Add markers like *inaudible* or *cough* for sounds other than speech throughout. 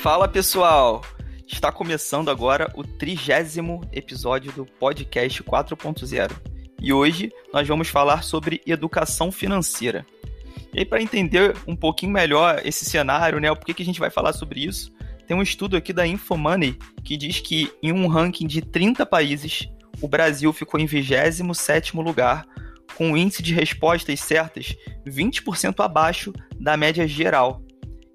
Fala pessoal! Está começando agora o trigésimo episódio do podcast 4.0 e hoje nós vamos falar sobre educação financeira. E para entender um pouquinho melhor esse cenário, né, porquê que a gente vai falar sobre isso, tem um estudo aqui da Infomoney que diz que em um ranking de 30 países, o Brasil ficou em 27º lugar, com um índice de respostas certas 20% abaixo da média geral.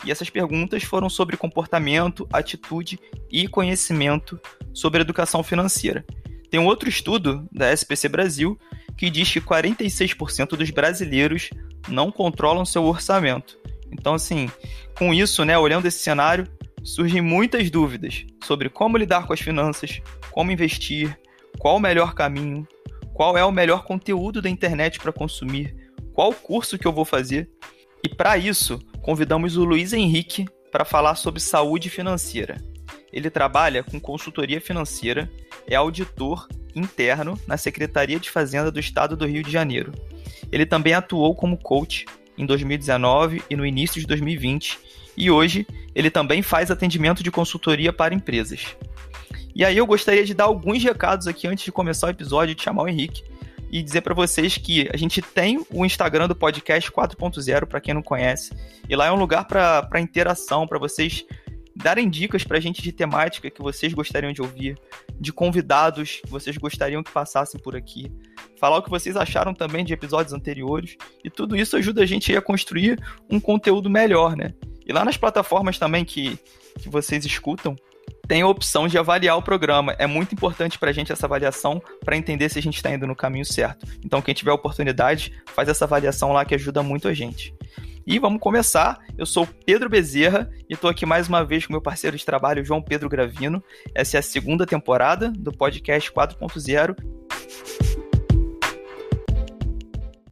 E essas perguntas foram sobre comportamento, atitude e conhecimento sobre educação financeira. Tem um outro estudo da SPC Brasil que diz que 46% dos brasileiros não controlam seu orçamento. Então, assim, com isso, né, olhando esse cenário, surgem muitas dúvidas sobre como lidar com as finanças, como investir, qual o melhor caminho, qual é o melhor conteúdo da internet para consumir, qual curso que eu vou fazer. E para isso, convidamos o Luiz Henrique para falar sobre saúde financeira. Ele trabalha com consultoria financeira, é auditor interno na Secretaria de Fazenda do Estado do Rio de Janeiro. Ele também atuou como coach em 2019 e no início de 2020, e hoje ele também faz atendimento de consultoria para empresas. E aí eu gostaria de dar alguns recados aqui antes de começar o episódio, de chamar o Henrique, e dizer para vocês que a gente tem o Instagram do podcast 4.0 para quem não conhece. E lá é um lugar para interação, para vocês darem dicas para a gente de temática que vocês gostariam de ouvir, de convidados que vocês gostariam que passassem por aqui, falar o que vocês acharam também de episódios anteriores. E tudo isso ajuda a gente a construir um conteúdo melhor, né? E lá nas plataformas também que, que vocês escutam, tem a opção de avaliar o programa. É muito importante para a gente essa avaliação para entender se a gente está indo no caminho certo. Então, quem tiver oportunidade, faz essa avaliação lá que ajuda muito a gente. E vamos começar. Eu sou Pedro Bezerra e estou aqui mais uma vez com meu parceiro de trabalho, João Pedro Gravino. Essa é a segunda temporada do podcast 4.0.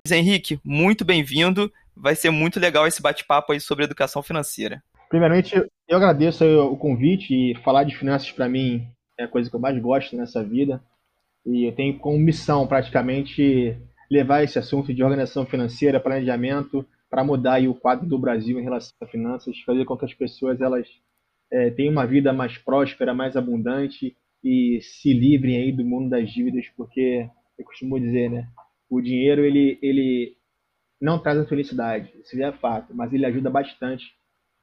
Henrique, muito bem-vindo. Vai ser muito legal esse bate-papo aí sobre educação financeira. Primeiramente, eu agradeço o convite e falar de finanças para mim é a coisa que eu mais gosto nessa vida. E eu tenho como missão praticamente levar esse assunto de organização financeira, planejamento, para mudar o quadro do Brasil em relação a finanças, fazer com que as pessoas elas é, tenham uma vida mais próspera, mais abundante e se livrem aí do mundo das dívidas, porque eu costumo dizer, né? O dinheiro ele, ele não traz a felicidade, isso é fato, mas ele ajuda bastante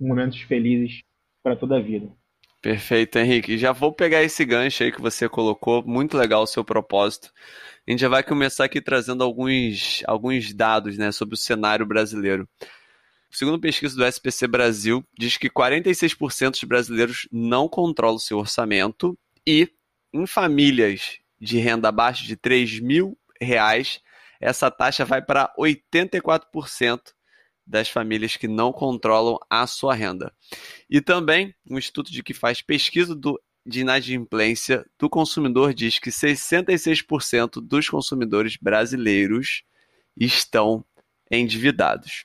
momentos felizes para toda a vida. Perfeito, Henrique. Já vou pegar esse gancho aí que você colocou, muito legal o seu propósito. A gente já vai começar aqui trazendo alguns, alguns dados né, sobre o cenário brasileiro. Segundo pesquisa do SPC Brasil, diz que 46% dos brasileiros não controlam seu orçamento e em famílias de renda abaixo de 3 mil reais, essa taxa vai para 84%, das famílias que não controlam a sua renda. E também um estudo de que faz pesquisa do, de inadimplência do consumidor diz que 66% dos consumidores brasileiros estão endividados.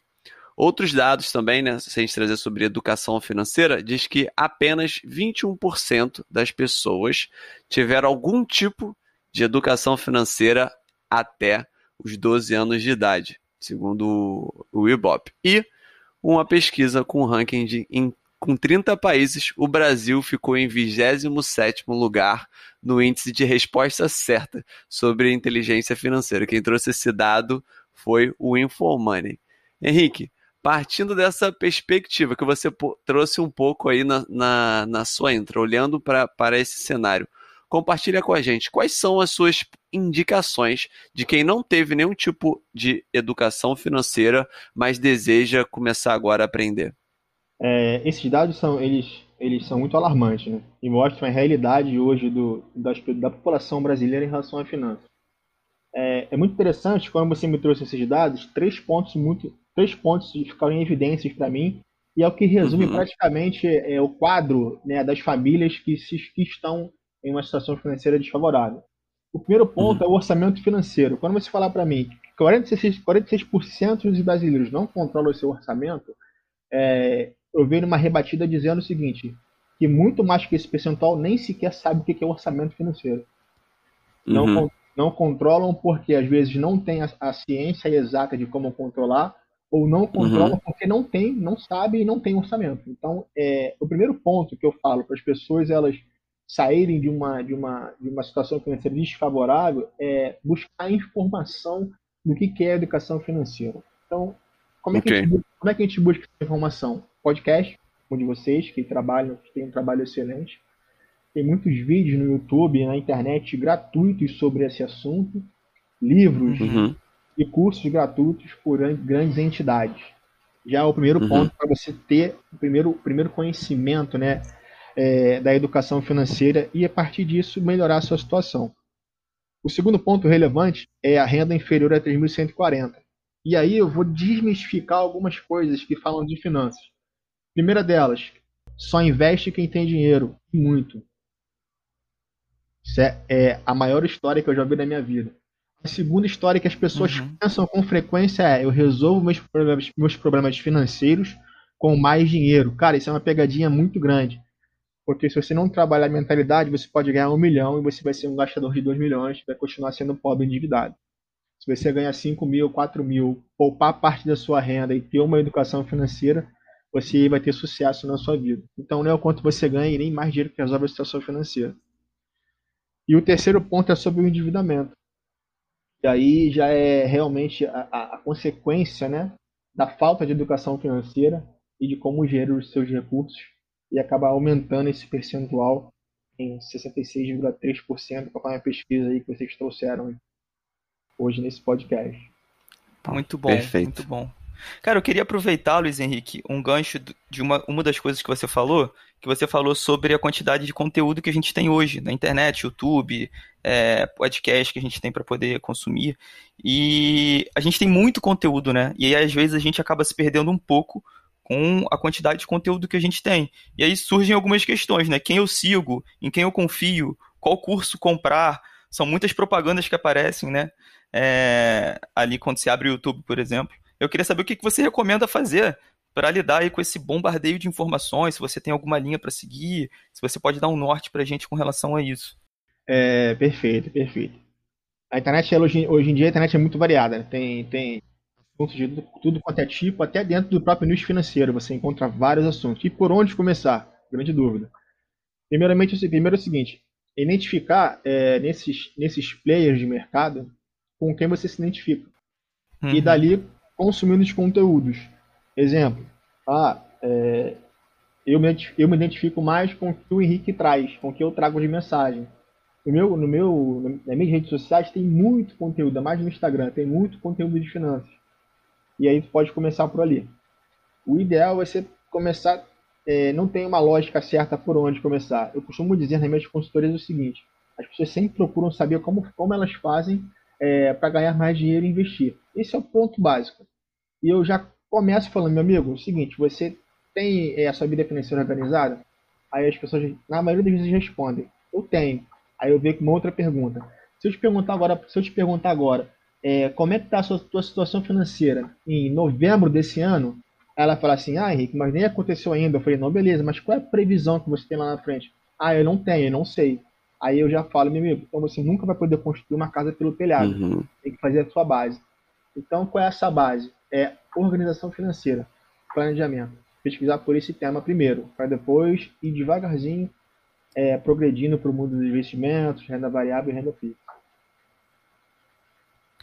Outros dados também, né, se a gente trazer sobre educação financeira, diz que apenas 21% das pessoas tiveram algum tipo de educação financeira até os 12 anos de idade segundo o Ibope. E uma pesquisa com ranking de, em, com 30 países, o Brasil ficou em 27º lugar no índice de resposta certa sobre inteligência financeira. Quem trouxe esse dado foi o Infomoney. Henrique, partindo dessa perspectiva que você trouxe um pouco aí na, na, na sua intro, olhando para esse cenário, compartilha com a gente quais são as suas indicações de quem não teve nenhum tipo de educação financeira, mas deseja começar agora a aprender. É, esses dados são eles eles são muito alarmantes, né? E mostram a realidade hoje do, da, da população brasileira em relação à finanças. É, é, muito interessante quando você me trouxe esses dados, três pontos muito três pontos ficaram em evidências para mim e é o que resume uhum. praticamente é, o quadro né, das famílias que, se, que estão em uma situação financeira desfavorável. O primeiro ponto uhum. é o orçamento financeiro. Quando você falar para mim que 46%, 46 dos brasileiros não controlam o seu orçamento, é, eu vejo uma rebatida dizendo o seguinte, que muito mais que esse percentual nem sequer sabe o que é orçamento financeiro. Não, uhum. não controlam porque às vezes não tem a, a ciência exata de como controlar, ou não controlam uhum. porque não tem, não sabe e não tem orçamento. Então, é, o primeiro ponto que eu falo para as pessoas elas saírem de uma, de uma, de uma situação financeira desfavorável é buscar informação do que, que é educação financeira. Então, como é, que a gente, como é que a gente busca essa informação? Podcast, como de vocês, que trabalham, que tem um trabalho excelente. Tem muitos vídeos no YouTube, na internet, gratuitos sobre esse assunto. Livros, uhum e cursos gratuitos por grandes entidades. Já é o primeiro uhum. ponto para você ter o primeiro, primeiro conhecimento né, é, da educação financeira e, a partir disso, melhorar a sua situação. O segundo ponto relevante é a renda inferior a 3.140. E aí eu vou desmistificar algumas coisas que falam de finanças. Primeira delas, só investe quem tem dinheiro, muito. Isso é, é a maior história que eu já vi na minha vida. A segunda história que as pessoas uhum. pensam com frequência é: eu resolvo meus problemas, meus problemas financeiros com mais dinheiro. Cara, isso é uma pegadinha muito grande. Porque se você não trabalhar a mentalidade, você pode ganhar um milhão e você vai ser um gastador de dois milhões, vai continuar sendo pobre endividado. Se você ganhar 5 mil, 4 mil, poupar parte da sua renda e ter uma educação financeira, você vai ter sucesso na sua vida. Então não é o quanto você ganha e nem mais dinheiro que resolve a situação financeira. E o terceiro ponto é sobre o endividamento. E aí já é realmente a, a, a consequência né, da falta de educação financeira e de como gerir os seus recursos e acabar aumentando esse percentual em 66,3% conforme a pesquisa aí que vocês trouxeram hoje nesse podcast. Muito bom, Perfeito. muito bom. Cara, eu queria aproveitar, Luiz Henrique, um gancho de uma, uma das coisas que você falou, que você falou sobre a quantidade de conteúdo que a gente tem hoje na internet, YouTube, é, podcast que a gente tem para poder consumir. E a gente tem muito conteúdo, né? E aí, às vezes, a gente acaba se perdendo um pouco com a quantidade de conteúdo que a gente tem. E aí surgem algumas questões, né? Quem eu sigo, em quem eu confio, qual curso comprar. São muitas propagandas que aparecem, né? É, ali quando se abre o YouTube, por exemplo. Eu queria saber o que você recomenda fazer para lidar aí com esse bombardeio de informações, se você tem alguma linha para seguir, se você pode dar um norte para a gente com relação a isso. É, perfeito, perfeito. A internet, hoje, hoje em dia, a internet é muito variada. Né? Tem, tem assuntos de tudo, quanto é tipo, até dentro do próprio nicho financeiro você encontra vários assuntos. E por onde começar? Grande dúvida. Primeiramente, primeiro é o seguinte, identificar é, nesses, nesses players de mercado com quem você se identifica. Uhum. E dali consumindo os conteúdos. Exemplo, ah, é, eu, me, eu me identifico mais com o que o Henrique traz, com o que eu trago de mensagem. No meu, no meu, nas minhas redes sociais tem muito conteúdo, mais no Instagram, tem muito conteúdo de finanças. E aí pode começar por ali. O ideal é você começar, é, não tem uma lógica certa por onde começar. Eu costumo dizer nas minhas consultorias o seguinte: as pessoas sempre procuram saber como, como elas fazem é, para ganhar mais dinheiro e investir. Esse é o ponto básico. E eu já começo falando, meu amigo, é o seguinte, você tem é, a sua vida financeira organizada? Aí as pessoas, na maioria das vezes, respondem, eu tenho. Aí eu vejo uma outra pergunta. Se eu te perguntar agora, se eu te perguntar agora, é, como é que está a sua, tua situação financeira em novembro desse ano? Ela fala assim, ah, Henrique, mas nem aconteceu ainda. Eu falei, não, beleza, mas qual é a previsão que você tem lá na frente? Ah, eu não tenho, eu não sei. Aí eu já falo, meu amigo, então você nunca vai poder construir uma casa pelo telhado. Uhum. Tem que fazer a sua base. Então, qual é essa base? É organização financeira, planejamento. Pesquisar por esse tema primeiro, para depois ir devagarzinho é, progredindo para o mundo dos investimentos, renda variável e renda fixa.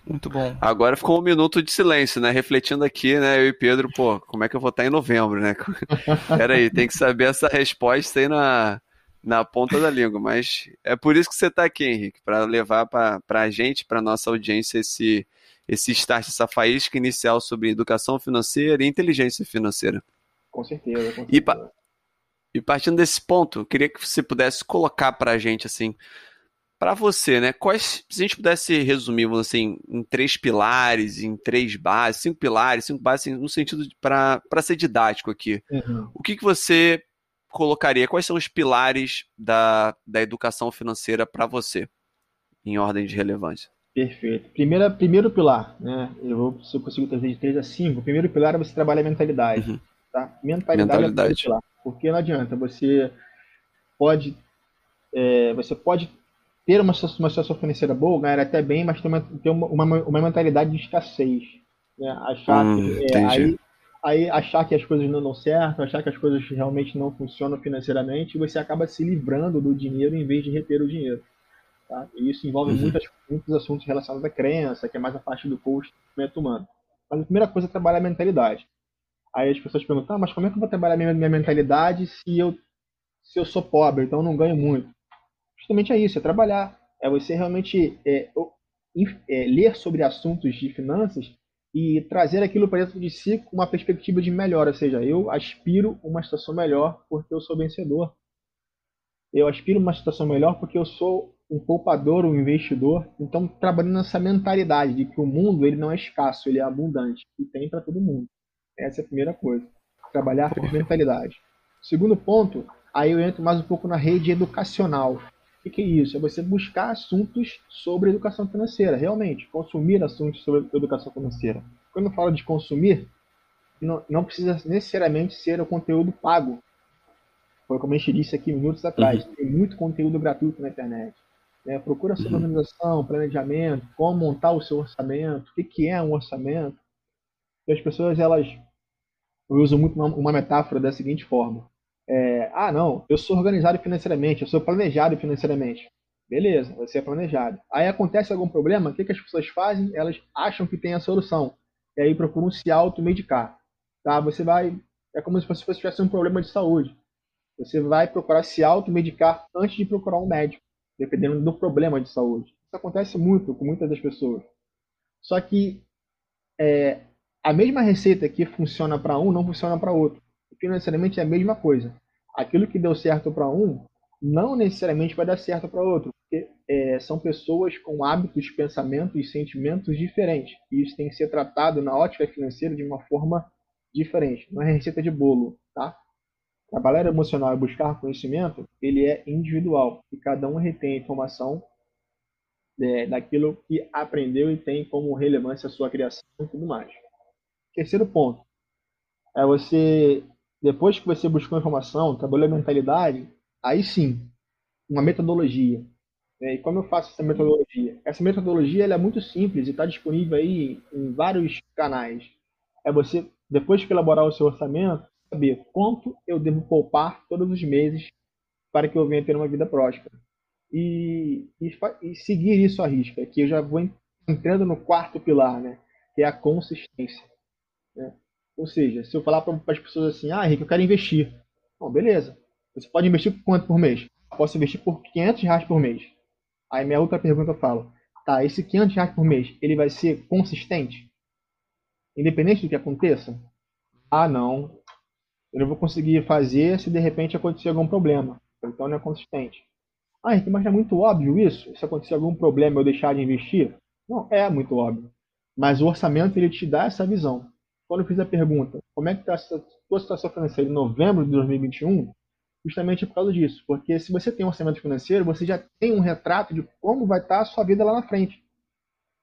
Muito bom. Agora ficou um minuto de silêncio, né? Refletindo aqui, né? Eu e Pedro, pô, como é que eu vou estar em novembro, né? *laughs* Peraí, tem que saber essa resposta aí na, na ponta da língua, mas é por isso que você está aqui, Henrique, para levar para a gente, para nossa audiência, esse, esse start, essa faísca inicial sobre educação financeira e inteligência financeira. Com certeza. Com certeza. E, pa e, partindo desse ponto, eu queria que você pudesse colocar para a gente, assim, para você, né? Quais, se a gente pudesse resumir, assim, em três pilares, em três bases, cinco pilares, cinco bases, assim, no sentido para ser didático aqui. Uhum. O que, que você colocaria? Quais são os pilares da, da educação financeira para você, em ordem de relevância? Perfeito. Primeira, primeiro pilar, né? Eu vou, se eu consigo trazer de 3 a 5, o primeiro pilar é você trabalhar a mentalidade. Uhum. Tá? Mentalidade, mentalidade. é o pilar. Porque não adianta, você pode, é, você pode ter uma, uma situação financeira boa, ganhar até bem, mas ter uma, ter uma, uma, uma mentalidade de escassez. Né? Achar hum, que, é, aí, aí achar que as coisas não dão certo, achar que as coisas realmente não funcionam financeiramente, você acaba se livrando do dinheiro em vez de reter o dinheiro. Tá? E isso envolve uhum. muitas, muitos assuntos relacionados à crença, que é mais a parte do do humano. Mas a primeira coisa é trabalhar a mentalidade. Aí as pessoas perguntam, ah, mas como é que eu vou trabalhar minha, minha mentalidade se eu, se eu sou pobre, então eu não ganho muito? Justamente é isso, é trabalhar. É você realmente é, é, ler sobre assuntos de finanças e trazer aquilo para dentro de si com uma perspectiva de melhora. Ou seja, eu aspiro uma situação melhor porque eu sou vencedor. Eu aspiro uma situação melhor porque eu sou um poupador, um investidor. Então, trabalhando nessa mentalidade de que o mundo ele não é escasso, ele é abundante e tem para todo mundo. Essa é a primeira coisa. Trabalhar com mentalidade. Segundo ponto, aí eu entro mais um pouco na rede educacional. O que é isso? É você buscar assuntos sobre educação financeira, realmente. Consumir assuntos sobre educação financeira. Quando eu falo de consumir, não, não precisa necessariamente ser o conteúdo pago. Foi como a gente disse aqui minutos atrás. Uhum. Tem muito conteúdo gratuito na internet. Né? Procura sobre uhum. organização, planejamento, como montar o seu orçamento, o que, que é um orçamento. E as pessoas, elas eu uso muito uma metáfora da seguinte forma. É, ah, não, eu sou organizado financeiramente, eu sou planejado financeiramente. Beleza, você é planejado. Aí acontece algum problema, o que, que as pessoas fazem? Elas acham que tem a solução. E aí procuram se automedicar. Tá? Você vai. É como se você tivesse um problema de saúde. Você vai procurar se automedicar antes de procurar um médico, dependendo do problema de saúde. Isso acontece muito com muitas das pessoas. Só que é, a mesma receita que funciona para um não funciona para outro. Financeiramente é a mesma coisa. Aquilo que deu certo para um não necessariamente vai dar certo para outro, porque é, são pessoas com hábitos, pensamentos e sentimentos diferentes. E isso tem que ser tratado na ótica financeira de uma forma diferente. Não é receita de bolo, tá? Trabalhar emocional e buscar conhecimento, ele é individual e cada um retém a informação é, daquilo que aprendeu e tem como relevância a sua criação e tudo mais. Terceiro ponto é você, depois que você buscou informação, trabalhou a mentalidade, aí sim, uma metodologia. E como eu faço essa metodologia? Essa metodologia é muito simples e está disponível aí em vários canais. É você, depois que elaborar o seu orçamento, saber quanto eu devo poupar todos os meses para que eu venha ter uma vida próspera. E, e, e seguir isso à risca, que eu já vou entrando no quarto pilar, né? que é a consistência. Né? Ou seja, se eu falar para as pessoas assim, ah, Henrique, eu quero investir. Bom, beleza. Você pode investir por quanto por mês? posso investir por 500 reais por mês. Aí minha outra pergunta eu falo, tá, esse 500 reais por mês, ele vai ser consistente? Independente do que aconteça? Ah, não. Eu não vou conseguir fazer se de repente acontecer algum problema. Então não é consistente. Ah, Henrique, mas é muito óbvio isso? Se acontecer algum problema eu deixar de investir? Não, é muito óbvio. Mas o orçamento ele te dá essa visão quando eu fiz a pergunta, como é que está a sua situação financeira em novembro de 2021, justamente por causa disso. Porque se você tem um orçamento financeiro, você já tem um retrato de como vai estar tá a sua vida lá na frente.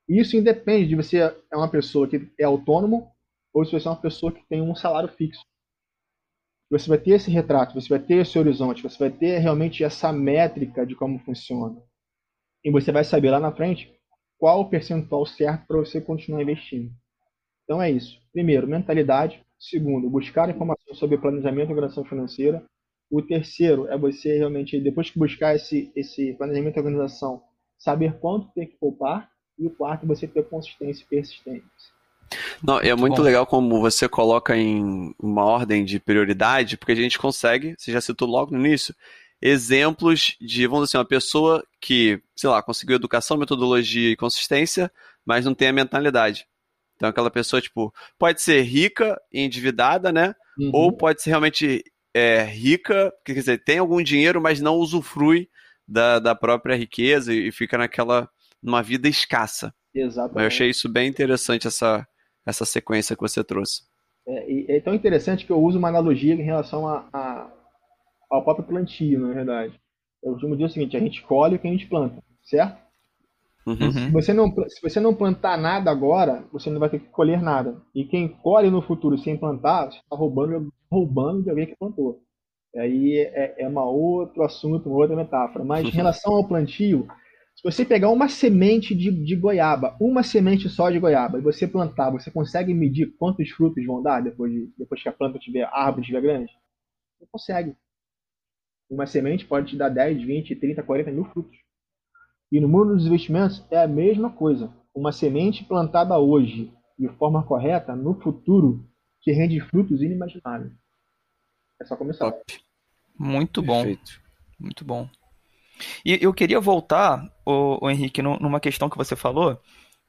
E isso independe de você é uma pessoa que é autônomo ou se você é uma pessoa que tem um salário fixo. Você vai ter esse retrato, você vai ter esse horizonte, você vai ter realmente essa métrica de como funciona. E você vai saber lá na frente qual o percentual certo para você continuar investindo. Então é isso. Primeiro, mentalidade. Segundo, buscar informação sobre planejamento e organização financeira. O terceiro é você realmente, depois que buscar esse, esse planejamento e organização, saber quanto tem que poupar. E o quarto, você ter consistência e persistência. Não, é muito Bom. legal como você coloca em uma ordem de prioridade, porque a gente consegue, você já citou logo no início, exemplos de, vamos dizer assim, uma pessoa que, sei lá, conseguiu educação, metodologia e consistência, mas não tem a mentalidade. Então, aquela pessoa, tipo, pode ser rica e endividada, né? Uhum. Ou pode ser realmente é, rica, quer dizer, tem algum dinheiro, mas não usufrui da, da própria riqueza e fica naquela, numa vida escassa. Exatamente. Eu achei isso bem interessante, essa, essa sequência que você trouxe. É, é tão interessante que eu uso uma analogia em relação a, a, ao próprio plantio, na verdade. Eu costumo dizer o seguinte, a gente colhe o que a gente planta, certo? Uhum. Se, você não, se você não plantar nada agora, você não vai ter que colher nada. E quem colhe no futuro sem plantar, está roubando, roubando de alguém que plantou. Aí é, é uma outro assunto, uma outra metáfora. Mas em *laughs* relação ao plantio, Se você pegar uma semente de, de goiaba, uma semente só de goiaba, e você plantar, você consegue medir quantos frutos vão dar depois, de, depois que a planta tiver, a árvore estiver grande? Não consegue. Uma semente pode te dar 10, 20, 30, 40 mil frutos. E no mundo dos investimentos é a mesma coisa. Uma semente plantada hoje de forma correta, no futuro, te rende frutos inimagináveis. É só começar. Top. Muito Perfeito. bom. Muito bom. E eu queria voltar, o Henrique, numa questão que você falou,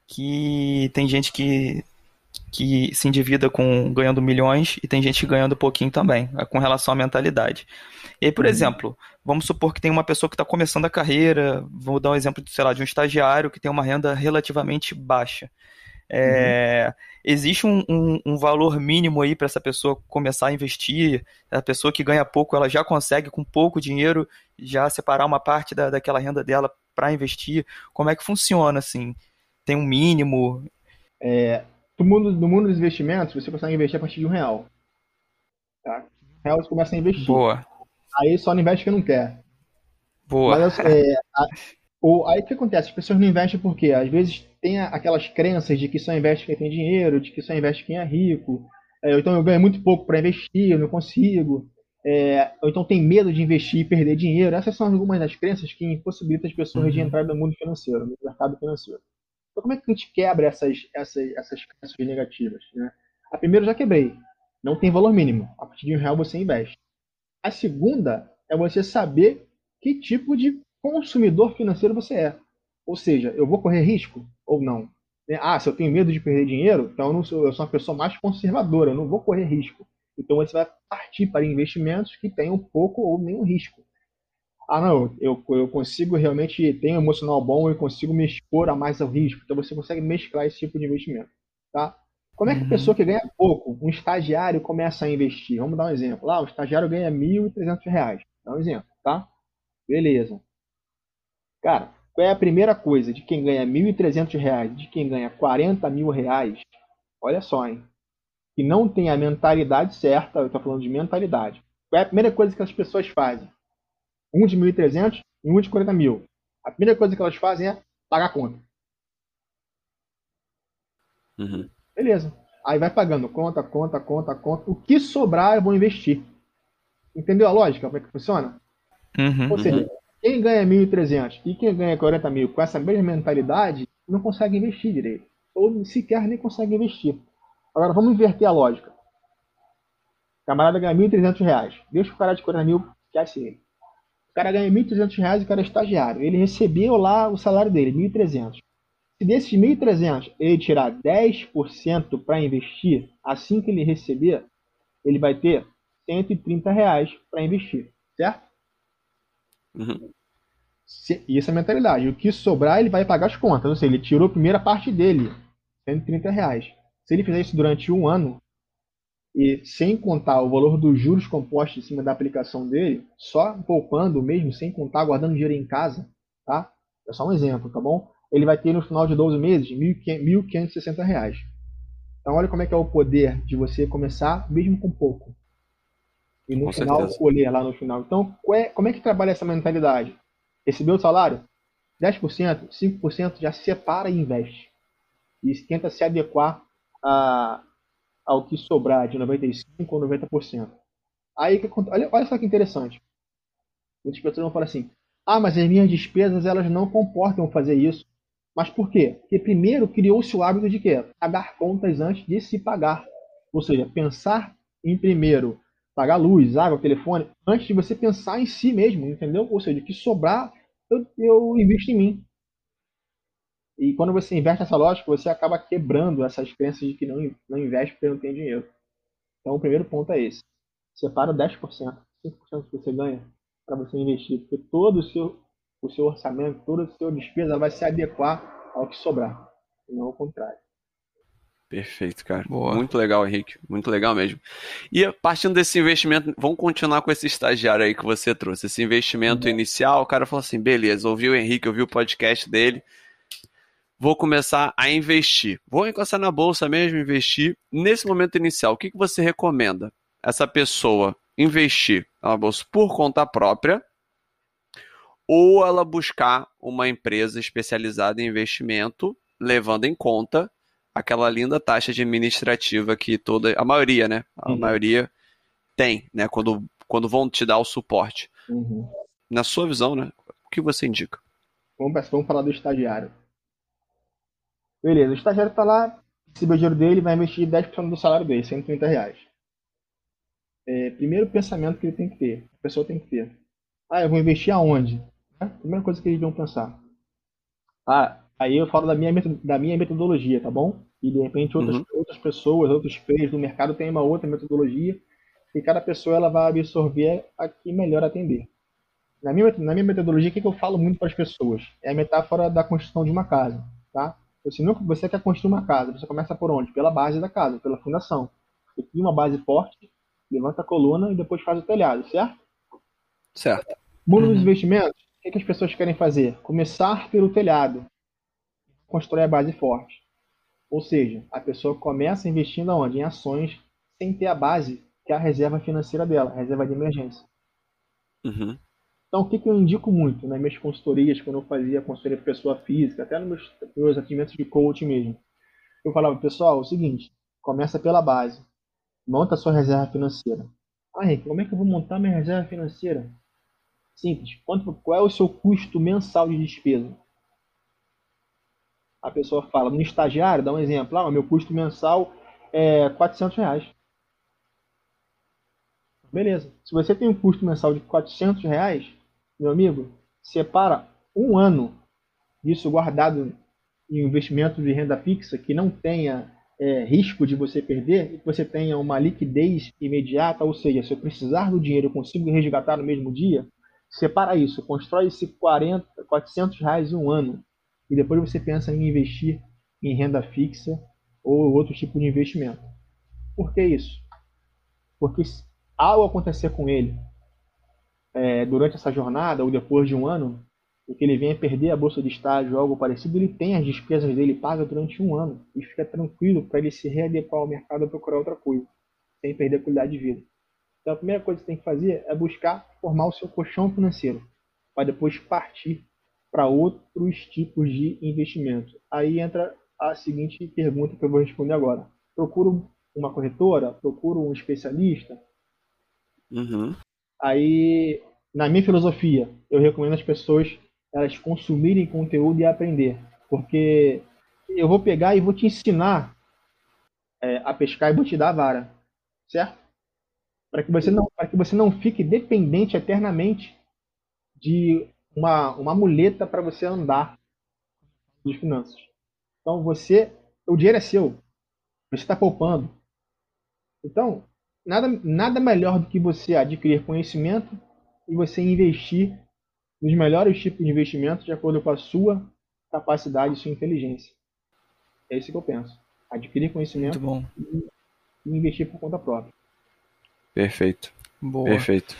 que tem gente que, que se endivida com ganhando milhões e tem gente ganhando pouquinho também, é, com relação à mentalidade. E aí, por uhum. exemplo, vamos supor que tem uma pessoa que está começando a carreira, vou dar um exemplo, sei lá, de um estagiário que tem uma renda relativamente baixa. É, uhum. Existe um, um, um, valor mínimo aí para essa pessoa começar a investir? A pessoa que ganha pouco, ela já consegue, com pouco dinheiro, já separar uma parte da, daquela renda dela para investir? Como é que funciona assim? Tem um mínimo? É, no, mundo, no mundo dos investimentos, você consegue investir a partir de um real. Tá? real você começa a investir. Boa. Aí só não investe que não quer. Boa. Mas, é, a, ou, aí o que acontece? As pessoas não investem porque às vezes tem aquelas crenças de que só investe quem tem dinheiro, de que só investe quem é rico, é, então eu ganho muito pouco para investir, eu não consigo, é, ou então tem medo de investir e perder dinheiro. Essas são algumas das crenças que impossibilitam as pessoas uhum. de entrar no mundo financeiro, no mercado financeiro. Então, como é que a gente quebra essas, essas, essas crenças negativas? Né? A primeira eu já quebrei. Não tem valor mínimo. A partir de um real você investe. A segunda é você saber que tipo de consumidor financeiro você é. Ou seja, eu vou correr risco ou não? Né? Ah, se eu tenho medo de perder dinheiro, então eu, não sou, eu sou uma pessoa mais conservadora, eu não vou correr risco. Então você vai partir para investimentos que tenham pouco ou nenhum risco. Ah, não, eu, eu consigo realmente ter um emocional bom e consigo me expor a mais ao risco. Então você consegue mesclar esse tipo de investimento. Tá? Como é que a uhum. pessoa que ganha pouco, um estagiário, começa a investir? Vamos dar um exemplo. Lá, o estagiário ganha R$ 1.300. Dá um exemplo, tá? Beleza. Cara, qual é a primeira coisa de quem ganha R$ 1.300, de quem ganha 40 mil reais? Olha só, hein? Que não tem a mentalidade certa, eu estou falando de mentalidade. Qual é a primeira coisa que as pessoas fazem? Um de 1.300 e um de 40 mil. A primeira coisa que elas fazem é pagar a conta. Uhum. Beleza. Aí vai pagando conta, conta, conta, conta. O que sobrar eu vou investir. Entendeu a lógica? Como é que funciona? Uhum, Ou seja, uhum. Quem ganha 1.300 e quem ganha 40 mil com essa mesma mentalidade não consegue investir direito. Ou sequer nem consegue investir. Agora vamos inverter a lógica. O camarada ganha 1.300 reais. Deixa o cara de 40 mil, esquece ele. O cara ganha 1.300 reais e o cara é estagiário. Ele recebeu lá o salário dele, 1.300. Se desses 1.300 ele tirar 10% para investir, assim que ele receber, ele vai ter 130 reais para investir, certo? Uhum. Se, isso é a mentalidade. O que sobrar, ele vai pagar as contas. Ou seja, ele tirou a primeira parte dele, 130 reais. Se ele fizer isso durante um ano, e sem contar o valor dos juros compostos em cima da aplicação dele, só poupando mesmo, sem contar, guardando dinheiro em casa, tá? É só um exemplo, tá bom? Ele vai ter no final de 12 meses 1.560 reais. Então olha como é que é o poder de você começar mesmo com pouco. E no Com final certeza. colher lá no final. Então, é, como é que trabalha essa mentalidade? Recebeu o salário? 10%, 5% já separa e investe. E tenta se adequar a, ao que sobrar de 95% ou 90%. Aí, olha, olha só que interessante. Muitas pessoas vão falar assim: ah, mas as minhas despesas elas não comportam fazer isso. Mas por quê? Porque primeiro criou-se o hábito de quê? Pagar contas antes de se pagar. Ou seja, pensar em primeiro pagar luz, água, telefone, antes de você pensar em si mesmo, entendeu? Ou seja, que sobrar, eu, eu invisto em mim. E quando você investe nessa lógica, você acaba quebrando essas crenças de que não, não investe porque não tem dinheiro. Então, o primeiro ponto é esse. Separa 10%, 5% que você ganha para você investir, porque todo o seu, o seu orçamento, toda a sua despesa vai se adequar ao que sobrar, e não ao contrário. Perfeito, cara. Boa. Muito legal, Henrique. Muito legal mesmo. E partindo desse investimento, vamos continuar com esse estagiário aí que você trouxe. Esse investimento uhum. inicial, o cara falou assim: beleza, ouviu o Henrique, ouviu o podcast dele. Vou começar a investir. Vou encostar na bolsa mesmo, investir. Nesse momento inicial, o que, que você recomenda? Essa pessoa investir na bolsa por conta própria ou ela buscar uma empresa especializada em investimento, levando em conta aquela linda taxa administrativa que toda a maioria, né? A uhum. maioria tem, né? Quando, quando vão te dar o suporte. Uhum. Na sua visão, né? O que você indica? Vamos, vamos falar do estagiário. Beleza, o estagiário está lá, recebe o dinheiro dele, vai investir 10% do salário dele, 130 reais. É, primeiro pensamento que ele tem que ter, a pessoa tem que ter. Ah, eu vou investir aonde? Né? Primeira coisa que eles vão pensar. Ah, aí eu falo da minha, da minha metodologia, tá bom? E de repente outras, uhum. outras pessoas, outros players do mercado têm uma outra metodologia e cada pessoa ela vai absorver a que melhor atender. Na minha, na minha metodologia, o que, que eu falo muito para as pessoas? É a metáfora da construção de uma casa, tá? Você, nunca, você quer construir uma casa, você começa por onde? Pela base da casa, pela fundação. Você cria uma base forte, levanta a coluna e depois faz o telhado, certo? Certo. Mundo uhum. dos investimentos, o que, que as pessoas querem fazer? Começar pelo telhado, constrói a base forte. Ou seja, a pessoa começa investindo aonde? Em ações, sem ter a base, que é a reserva financeira dela, a reserva de emergência. Uhum. Então, o que, que eu indico muito nas minhas consultorias, quando eu fazia consultoria para pessoa física, até nos meus, meus atendimentos de coaching mesmo, eu falava, pessoal, é o seguinte, começa pela base, monta sua reserva financeira. Ah, Henrique, como é que eu vou montar minha reserva financeira? Simples. Quanto, qual é o seu custo mensal de despesa? A pessoa fala, no estagiário, dá um exemplo, ah, meu custo mensal é 400 reais. Beleza. Se você tem um custo mensal de 400 reais, meu amigo, separa um ano disso guardado em investimento de renda fixa que não tenha é, risco de você perder e que você tenha uma liquidez imediata, ou seja, se eu precisar do dinheiro eu consigo resgatar no mesmo dia, separa isso, constrói esse 40, 400 reais um ano e depois você pensa em investir em renda fixa ou outro tipo de investimento. Por que isso? Porque algo acontecer com ele é, durante essa jornada ou depois de um ano, e que ele venha perder a bolsa de estágio ou algo parecido, ele tem as despesas dele pagas durante um ano e fica tranquilo para ele se readequar ao mercado ou procurar outra coisa, sem perder a qualidade de vida. Então a primeira coisa que você tem que fazer é buscar formar o seu colchão financeiro, para depois partir para outros tipos de investimento. Aí entra a seguinte pergunta que eu vou responder agora. Procuro uma corretora? Procuro um especialista? Uhum. Aí, na minha filosofia, eu recomendo as pessoas elas consumirem conteúdo e aprender. Porque eu vou pegar e vou te ensinar é, a pescar e vou te dar a vara. Certo? Para que você não, para que você não fique dependente eternamente de uma, uma muleta para você andar de finanças. Então você, o dinheiro é seu. Você está poupando. Então, nada, nada melhor do que você adquirir conhecimento e você investir nos melhores tipos de investimento de acordo com a sua capacidade e sua inteligência. É isso que eu penso. Adquirir conhecimento e investir por conta própria. Perfeito. Boa. Perfeito.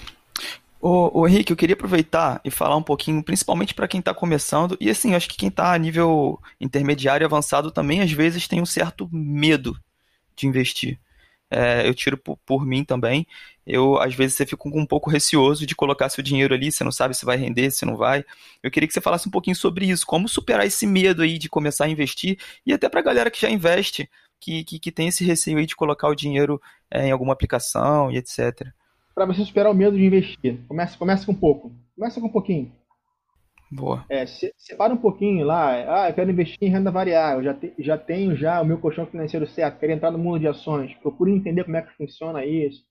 Ô, ô Henrique, eu queria aproveitar e falar um pouquinho, principalmente para quem está começando, e assim, acho que quem está a nível intermediário e avançado também, às vezes, tem um certo medo de investir é, eu tiro por, por, mim também. Eu, às vezes, você fica um pouco receoso de colocar seu dinheiro ali, você não sabe se vai render, se não vai. Eu queria que você falasse um pouquinho sobre isso, como superar esse medo aí de começar a investir, e até para a galera que já investe, que, que, que, tem esse receio aí de colocar o dinheiro é, em alguma aplicação e etc. Para você superar o medo de investir, começa, começa com pouco. Começa com um pouquinho. Boa. É, separa um pouquinho lá. Ah, eu quero investir em renda variável. Já, te, já tenho já o meu colchão financeiro certo. Quero entrar no mundo de ações. Procure entender como é que funciona isso.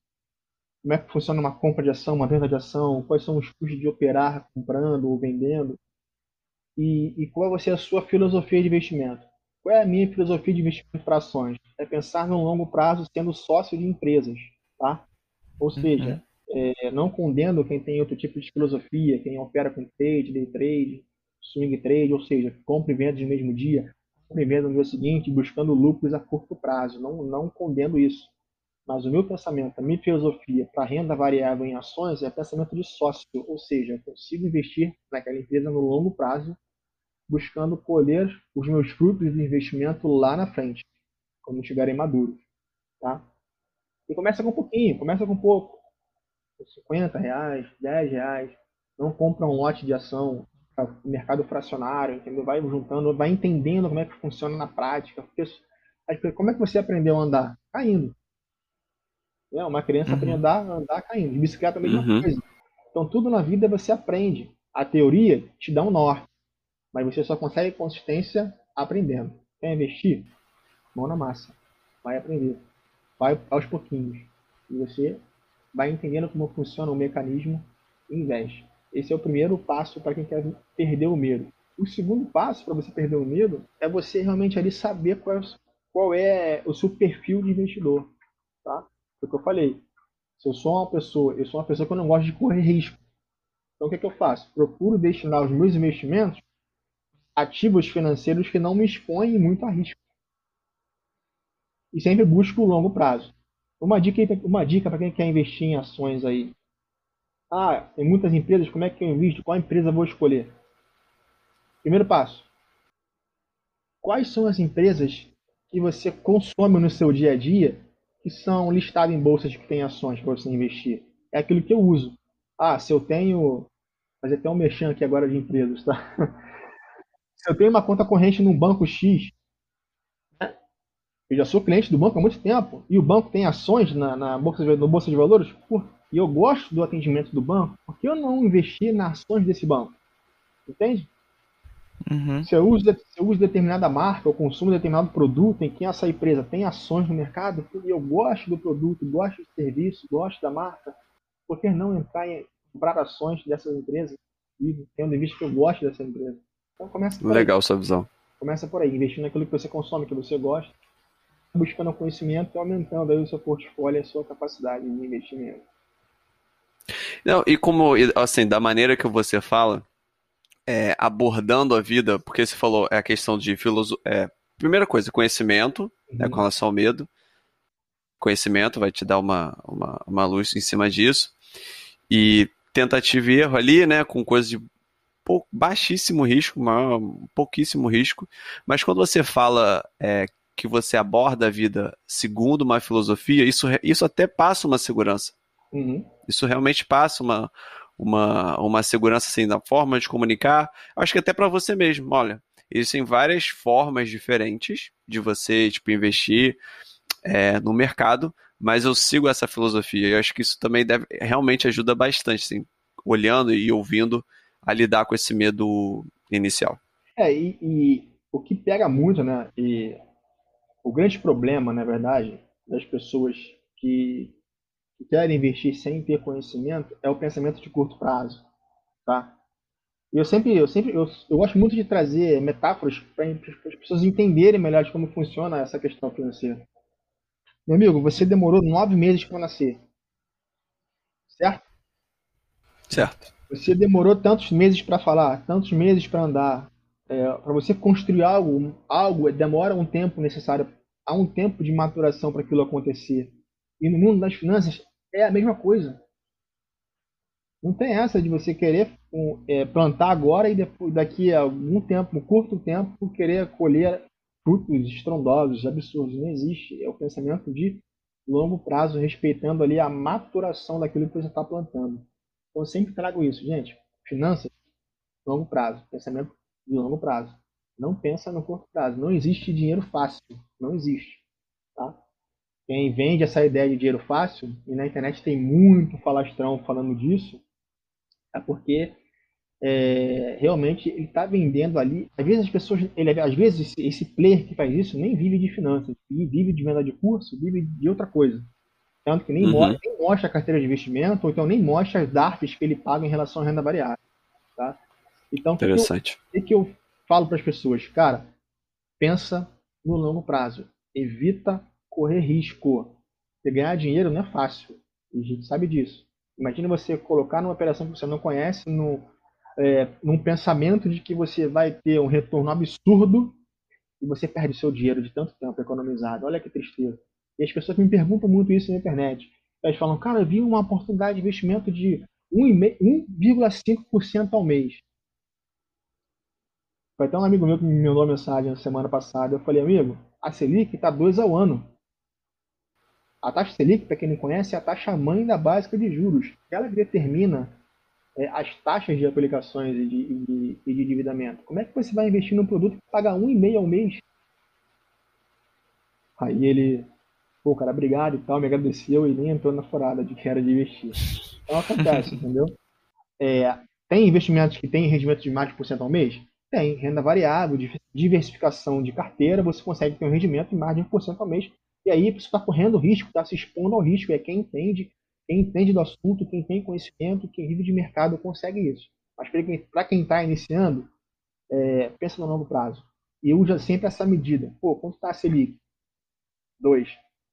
Como é que funciona uma compra de ação, uma venda de ação. Quais são os custos de operar comprando ou vendendo. E, e qual vai ser a sua filosofia de investimento. Qual é a minha filosofia de investimento para ações? É pensar no longo prazo sendo sócio de empresas. Tá? Ou seja, uhum é, não condeno quem tem outro tipo de filosofia, quem opera com trade, day trade, swing trade, ou seja, compra e venda no mesmo dia, compra e venda no dia seguinte, buscando lucros a curto prazo. Não, não condeno isso. Mas o meu pensamento, a minha filosofia para renda variável em ações é pensamento de sócio, ou seja, eu consigo investir naquela empresa no longo prazo, buscando colher os meus frutos de investimento lá na frente, quando estiverem maduros. Tá? E começa com um pouquinho, começa com pouco 50 reais, 10 reais. não compra um lote de ação mercado fracionário, entendeu? Vai juntando, vai entendendo como é que funciona na prática. Porque, como é que você aprendeu a andar? Caindo. É, uma criança uhum. aprende a andar, andar caindo. De bicicleta a mesma uhum. coisa. Então tudo na vida você aprende. A teoria te dá um norte, mas você só consegue consistência aprendendo. Quer investir? Mão na massa. Vai aprender. Vai aos pouquinhos. E você vai entendendo como funciona o mecanismo e investe. Esse é o primeiro passo para quem quer perder o medo. O segundo passo para você perder o medo é você realmente ali saber qual é, qual é o seu perfil de investidor. Tá? Foi o que eu falei. Se eu sou uma pessoa, eu sou uma pessoa que eu não gosto de correr risco. Então o que, é que eu faço? Procuro destinar os meus investimentos ativos financeiros que não me expõem muito a risco. E sempre busco o longo prazo. Uma dica, uma dica para quem quer investir em ações aí. Ah, tem muitas empresas, como é que eu invisto? Qual empresa vou escolher? Primeiro passo. Quais são as empresas que você consome no seu dia a dia que são listadas em bolsas que tem ações para você investir? É aquilo que eu uso. Ah, se eu tenho. Fazer até um mexão aqui agora de empresas, tá? *laughs* Se eu tenho uma conta corrente num banco X? Eu já sou cliente do banco há muito tempo, e o banco tem ações na, na bolsa, de, no Bolsa de Valores, por e eu gosto do atendimento do banco, por que eu não investir nas ações desse banco? Entende? Uhum. Se, eu uso, se eu uso determinada marca ou consumo determinado produto em que essa empresa tem ações no mercado, e eu gosto do produto, gosto do serviço, gosto da marca, por que não entrar em comprar ações dessas empresas e tendo em vista que eu gosto dessa empresa? Então começa Legal aí. sua visão. Começa por aí, investindo naquilo que você consome, que você gosta, buscando conhecimento e aumentando aí o seu portfólio e a sua capacidade de investimento. Não, e como, assim, da maneira que você fala, é, abordando a vida, porque você falou, é a questão de filosofia. É, primeira coisa, conhecimento, né, uhum. né, com relação ao medo. Conhecimento vai te dar uma, uma, uma luz em cima disso. E tentativa e erro ali, né, com coisas de pou, baixíssimo risco, uma, pouquíssimo risco. Mas quando você fala é, que você aborda a vida segundo uma filosofia, isso, isso até passa uma segurança. Uhum. Isso realmente passa uma, uma, uma segurança assim, na forma de comunicar. Acho que até para você mesmo, olha, existem várias formas diferentes de você tipo, investir é, no mercado, mas eu sigo essa filosofia. Eu acho que isso também deve, realmente ajuda bastante, assim, olhando e ouvindo a lidar com esse medo inicial. É, e, e o que pega muito, né? E o grande problema, na verdade, das pessoas que que querem investir sem ter conhecimento é o pensamento de curto prazo, tá? Eu sempre, eu sempre, eu, eu gosto muito de trazer metáforas para as pessoas entenderem melhor de como funciona essa questão financeira. Meu amigo, você demorou nove meses para nascer, certo? Certo. Você demorou tantos meses para falar, tantos meses para andar. É, para você construir algo, algo demora um tempo necessário, há um tempo de maturação para aquilo acontecer. E no mundo das finanças é a mesma coisa. Não tem essa de você querer é, plantar agora e depois, daqui a algum tempo, um curto tempo, querer colher frutos estrondosos, absurdos. Não existe. É o pensamento de longo prazo, respeitando ali a maturação daquilo que você está plantando. Então eu sempre trago isso, gente. Finanças, longo prazo. Pensamento de longo prazo. Não pensa no curto prazo. Não existe dinheiro fácil. Não existe. Tá? quem vende essa ideia de dinheiro fácil, e na internet tem muito falastrão falando disso, é porque é, realmente ele está vendendo ali. Às vezes as pessoas, ele, às vezes esse player que faz isso nem vive de finanças, vive de venda de curso, vive de outra coisa. Tanto que nem, uhum. mostra, nem mostra a carteira de investimento, ou então nem mostra as DARFs que ele paga em relação à renda variável. Tá? Então, Interessante. o que, que eu falo para as pessoas? Cara, pensa no longo prazo. Evita correr risco. Porque ganhar dinheiro não é fácil. A gente sabe disso. Imagina você colocar numa operação que você não conhece, no, é, num pensamento de que você vai ter um retorno absurdo e você perde seu dinheiro de tanto tempo economizado. Olha que tristeza. E as pessoas me perguntam muito isso na internet. Elas falam, cara, eu vi uma oportunidade de investimento de 1,5% ao mês. Foi até um amigo meu que me mandou uma mensagem na semana passada. Eu falei, amigo, a Selic está 2 ao ano. A taxa Selic, para quem não conhece, é a taxa mãe da básica de juros. Ela que determina é, as taxas de aplicações e de, de, de endividamento. Como é que você vai investir num produto que paga um e meio ao mês? Aí ele, pô, cara, obrigado e tal, me agradeceu e nem entrou na furada de que era de investir. Então acontece, *laughs* entendeu? É, tem investimentos que têm rendimento de mais de por cento ao mês? Tem. Renda variável, diversificação de carteira, você consegue ter um rendimento de mais de 1% ao mês. E aí você está correndo risco, está se expondo ao risco. É quem entende quem entende do assunto, quem tem conhecimento, quem vive de mercado consegue isso. Mas para quem está iniciando, é, pensa no longo prazo. E usa sempre essa medida. Pô, quanto está a Selic? 2.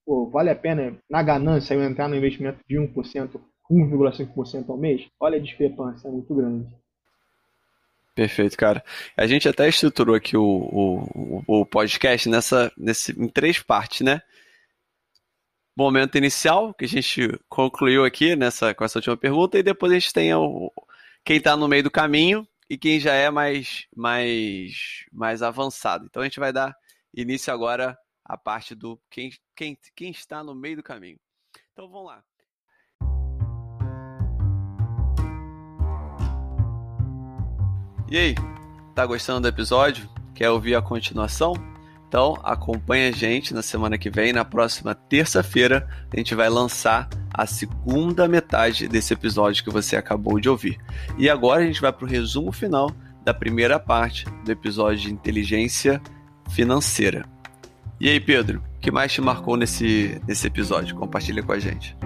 Pô, vale a pena, na ganância, eu entrar no investimento de 1%, 1,5% ao mês? Olha a discrepância, é muito grande. Perfeito, cara. A gente até estruturou aqui o, o, o podcast nessa, nesse, em três partes, né? momento inicial, que a gente concluiu aqui nessa, com essa última pergunta, e depois a gente tem o, quem está no meio do caminho e quem já é mais, mais, mais avançado. Então a gente vai dar início agora à parte do quem, quem, quem está no meio do caminho. Então vamos lá. E aí, tá gostando do episódio? Quer ouvir a continuação? Então acompanha a gente na semana que vem, na próxima terça-feira, a gente vai lançar a segunda metade desse episódio que você acabou de ouvir. E agora a gente vai para o resumo final da primeira parte do episódio de inteligência financeira. E aí, Pedro, o que mais te marcou nesse, nesse episódio? Compartilha com a gente.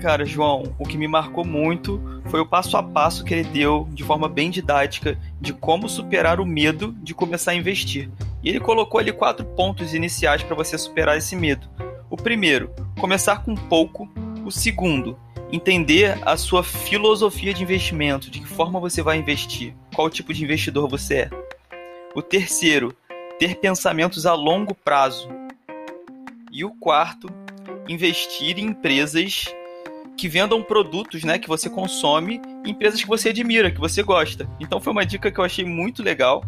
Cara, João, o que me marcou muito foi o passo a passo que ele deu de forma bem didática de como superar o medo de começar a investir. E ele colocou ali quatro pontos iniciais para você superar esse medo. O primeiro, começar com pouco. O segundo, entender a sua filosofia de investimento, de que forma você vai investir, qual tipo de investidor você é. O terceiro, ter pensamentos a longo prazo. E o quarto, investir em empresas que vendam produtos, né, que você consome, empresas que você admira, que você gosta. Então foi uma dica que eu achei muito legal.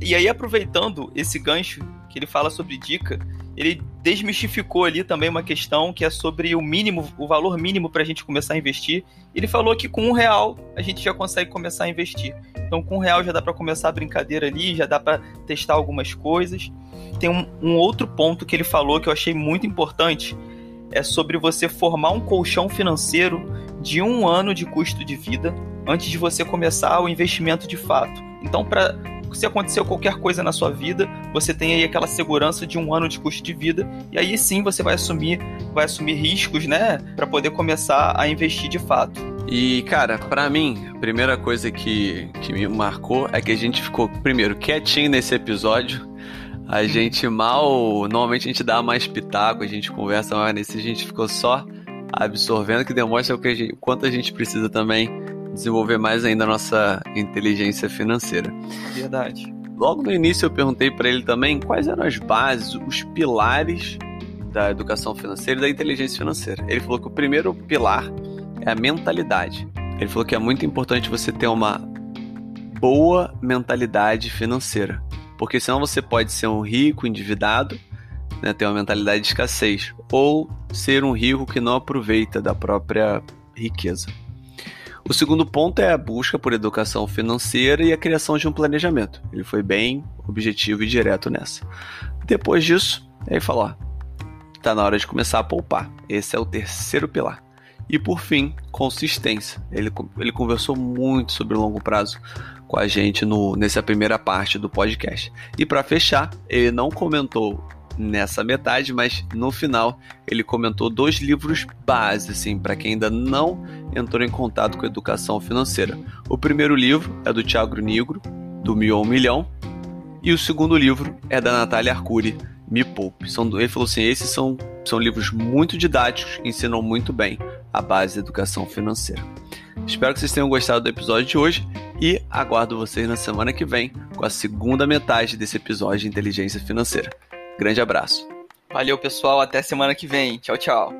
E aí aproveitando esse gancho que ele fala sobre dica, ele desmistificou ali também uma questão que é sobre o mínimo, o valor mínimo para a gente começar a investir. Ele falou que com um real a gente já consegue começar a investir. Então com um real já dá para começar a brincadeira ali, já dá para testar algumas coisas. Tem um, um outro ponto que ele falou que eu achei muito importante, é sobre você formar um colchão financeiro de um ano de custo de vida antes de você começar o investimento de fato. Então, para se acontecer qualquer coisa na sua vida, você tem aí aquela segurança de um ano de custo de vida e aí sim você vai assumir, vai assumir riscos, né, para poder começar a investir de fato. E cara, para mim, a primeira coisa que, que me marcou é que a gente ficou primeiro quietinho nesse episódio a gente mal. Normalmente a gente dá mais pitaco, a gente conversa mais nesse, a gente ficou só absorvendo, que demonstra o, que a gente, o quanto a gente precisa também desenvolver mais ainda a nossa inteligência financeira. Verdade. Logo no início eu perguntei para ele também quais eram as bases, os pilares da educação financeira e da inteligência financeira. Ele falou que o primeiro pilar é a mentalidade. Ele falou que é muito importante você ter uma boa mentalidade financeira. Porque senão você pode ser um rico endividado, né, ter uma mentalidade de escassez, ou ser um rico que não aproveita da própria riqueza. O segundo ponto é a busca por educação financeira e a criação de um planejamento. Ele foi bem objetivo e direto nessa. Depois disso, ele falou: ó, tá na hora de começar a poupar. Esse é o terceiro pilar. E por fim, consistência. Ele, ele conversou muito sobre o longo prazo com a gente no, nessa primeira parte do podcast. E para fechar, ele não comentou nessa metade, mas no final ele comentou dois livros base, assim, para quem ainda não entrou em contato com a educação financeira. O primeiro livro é do Tiago Negro, do Mil ao Milhão, e o segundo livro é da Natália Arcuri, Me Poupe. São, ele falou assim: esses são, são livros muito didáticos, ensinam muito bem a base da educação financeira. Espero que vocês tenham gostado do episódio de hoje e aguardo vocês na semana que vem com a segunda metade desse episódio de inteligência financeira. Grande abraço. Valeu, pessoal. Até semana que vem. Tchau, tchau.